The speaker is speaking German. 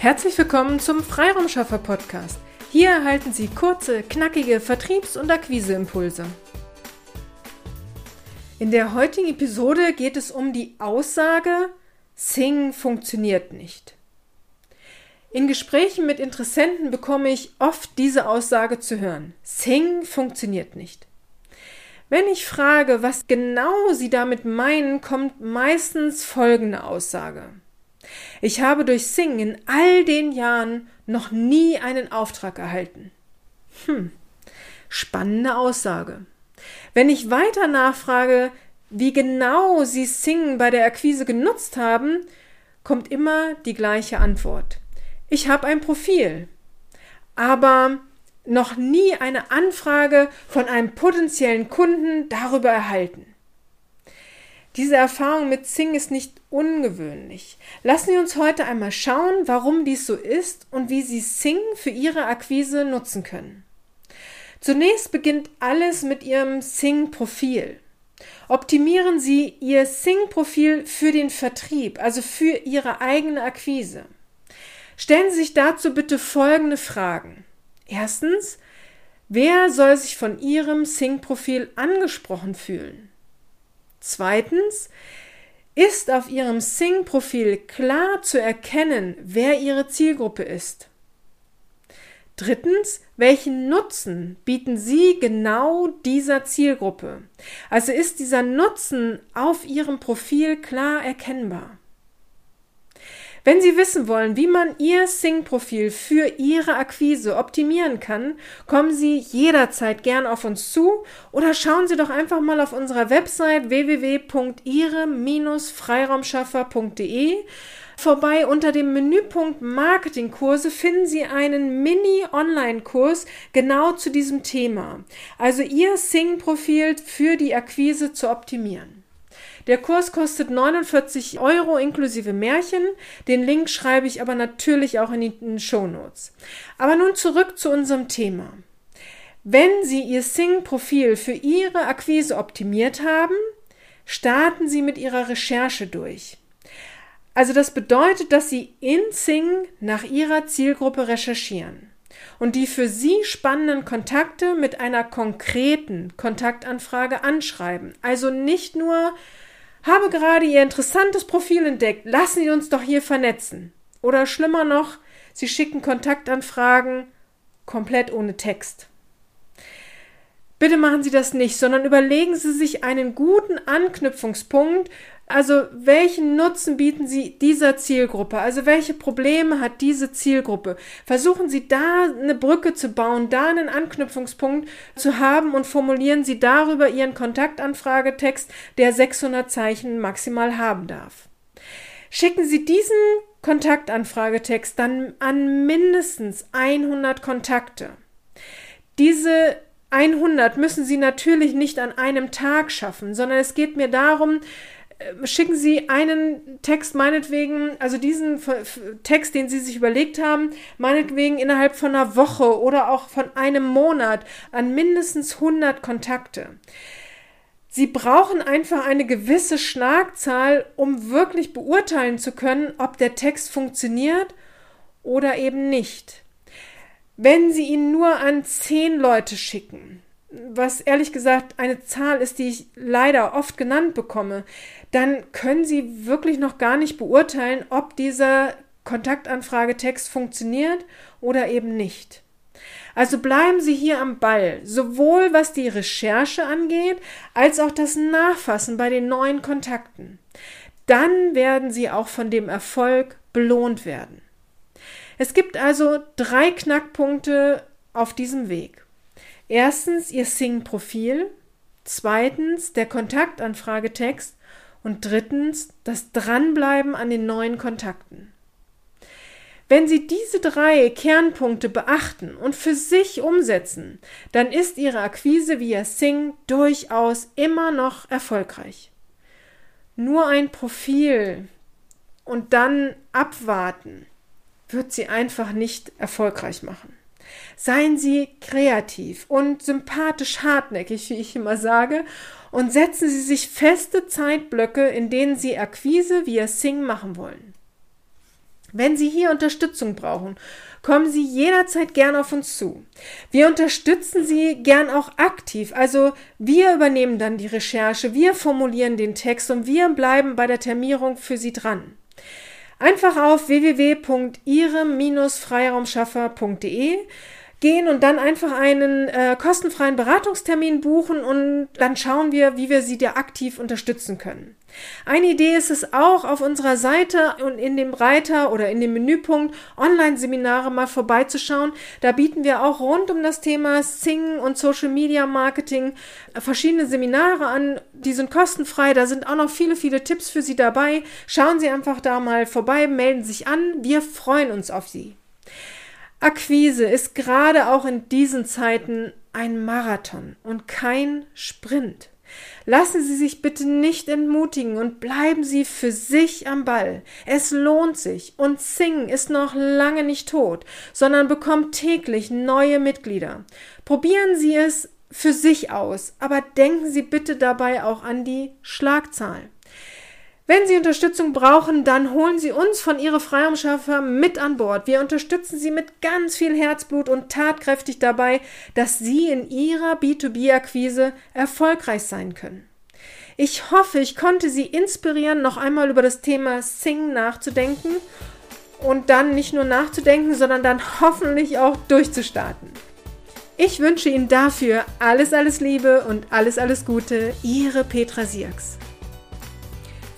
Herzlich willkommen zum Freiraumschaffer Podcast. Hier erhalten Sie kurze, knackige Vertriebs- und Akquiseimpulse. In der heutigen Episode geht es um die Aussage, Sing funktioniert nicht. In Gesprächen mit Interessenten bekomme ich oft diese Aussage zu hören. Sing funktioniert nicht. Wenn ich frage, was genau Sie damit meinen, kommt meistens folgende Aussage. Ich habe durch Sing in all den Jahren noch nie einen Auftrag erhalten. Hm, spannende Aussage. Wenn ich weiter nachfrage, wie genau Sie Sing bei der Akquise genutzt haben, kommt immer die gleiche Antwort. Ich habe ein Profil, aber noch nie eine Anfrage von einem potenziellen Kunden darüber erhalten. Diese Erfahrung mit Sing ist nicht ungewöhnlich. Lassen Sie uns heute einmal schauen, warum dies so ist und wie Sie Sing für Ihre Akquise nutzen können. Zunächst beginnt alles mit Ihrem Sing-Profil. Optimieren Sie Ihr Sing-Profil für den Vertrieb, also für Ihre eigene Akquise. Stellen Sie sich dazu bitte folgende Fragen. Erstens, wer soll sich von Ihrem Sing-Profil angesprochen fühlen? Zweitens, ist auf Ihrem Sing-Profil klar zu erkennen, wer Ihre Zielgruppe ist? Drittens, welchen Nutzen bieten Sie genau dieser Zielgruppe? Also ist dieser Nutzen auf Ihrem Profil klar erkennbar? Wenn Sie wissen wollen, wie man Ihr Sing-Profil für Ihre Akquise optimieren kann, kommen Sie jederzeit gern auf uns zu oder schauen Sie doch einfach mal auf unserer Website www.ihre-freiraumschaffer.de vorbei. Unter dem Menüpunkt Marketingkurse finden Sie einen Mini-Online-Kurs genau zu diesem Thema. Also Ihr Sing-Profil für die Akquise zu optimieren. Der Kurs kostet 49 Euro inklusive Märchen. Den Link schreibe ich aber natürlich auch in die Show Notes. Aber nun zurück zu unserem Thema. Wenn Sie Ihr Sing-Profil für Ihre Akquise optimiert haben, starten Sie mit Ihrer Recherche durch. Also das bedeutet, dass Sie in Sing nach Ihrer Zielgruppe recherchieren und die für Sie spannenden Kontakte mit einer konkreten Kontaktanfrage anschreiben. Also nicht nur habe gerade Ihr interessantes Profil entdeckt. Lassen Sie uns doch hier vernetzen. Oder schlimmer noch, Sie schicken Kontaktanfragen komplett ohne Text. Bitte machen Sie das nicht, sondern überlegen Sie sich einen guten Anknüpfungspunkt, also welchen Nutzen bieten Sie dieser Zielgruppe? Also welche Probleme hat diese Zielgruppe? Versuchen Sie da eine Brücke zu bauen, da einen Anknüpfungspunkt zu haben und formulieren Sie darüber Ihren Kontaktanfragetext, der 600 Zeichen maximal haben darf. Schicken Sie diesen Kontaktanfragetext dann an mindestens 100 Kontakte. Diese 100 müssen Sie natürlich nicht an einem Tag schaffen, sondern es geht mir darum, schicken Sie einen Text meinetwegen, also diesen Text, den Sie sich überlegt haben, meinetwegen innerhalb von einer Woche oder auch von einem Monat an mindestens 100 Kontakte. Sie brauchen einfach eine gewisse Schlagzahl, um wirklich beurteilen zu können, ob der Text funktioniert oder eben nicht. Wenn Sie ihn nur an zehn Leute schicken, was ehrlich gesagt eine Zahl ist, die ich leider oft genannt bekomme, dann können Sie wirklich noch gar nicht beurteilen, ob dieser Kontaktanfragetext funktioniert oder eben nicht. Also bleiben Sie hier am Ball, sowohl was die Recherche angeht, als auch das Nachfassen bei den neuen Kontakten. Dann werden Sie auch von dem Erfolg belohnt werden. Es gibt also drei Knackpunkte auf diesem Weg. Erstens Ihr Sing-Profil, zweitens der Kontaktanfragetext und drittens das Dranbleiben an den neuen Kontakten. Wenn Sie diese drei Kernpunkte beachten und für sich umsetzen, dann ist Ihre Akquise via Sing durchaus immer noch erfolgreich. Nur ein Profil und dann abwarten wird Sie einfach nicht erfolgreich machen. Seien Sie kreativ und sympathisch hartnäckig, wie ich immer sage, und setzen Sie sich feste Zeitblöcke, in denen Sie Akquise via Sing machen wollen. Wenn Sie hier Unterstützung brauchen, kommen Sie jederzeit gern auf uns zu. Wir unterstützen Sie gern auch aktiv. Also wir übernehmen dann die Recherche, wir formulieren den Text und wir bleiben bei der Termierung für Sie dran. Einfach auf www.ire-freiraumschaffer.de gehen und dann einfach einen äh, kostenfreien Beratungstermin buchen und dann schauen wir, wie wir sie dir aktiv unterstützen können. Eine Idee ist es auch, auf unserer Seite und in dem Reiter oder in dem Menüpunkt Online-Seminare mal vorbeizuschauen. Da bieten wir auch rund um das Thema Sing und Social Media Marketing verschiedene Seminare an. Die sind kostenfrei. Da sind auch noch viele, viele Tipps für Sie dabei. Schauen Sie einfach da mal vorbei, melden sich an. Wir freuen uns auf Sie. Akquise ist gerade auch in diesen Zeiten ein Marathon und kein Sprint. Lassen Sie sich bitte nicht entmutigen und bleiben Sie für sich am Ball. Es lohnt sich und Sing ist noch lange nicht tot, sondern bekommt täglich neue Mitglieder. Probieren Sie es für sich aus, aber denken Sie bitte dabei auch an die Schlagzahl. Wenn Sie Unterstützung brauchen, dann holen Sie uns von Ihre Freiraumschaffer mit an Bord. Wir unterstützen Sie mit ganz viel Herzblut und tatkräftig dabei, dass Sie in Ihrer B2B-Akquise erfolgreich sein können. Ich hoffe, ich konnte Sie inspirieren, noch einmal über das Thema Sing nachzudenken und dann nicht nur nachzudenken, sondern dann hoffentlich auch durchzustarten. Ich wünsche Ihnen dafür alles, alles Liebe und alles, alles Gute. Ihre Petra Sierks.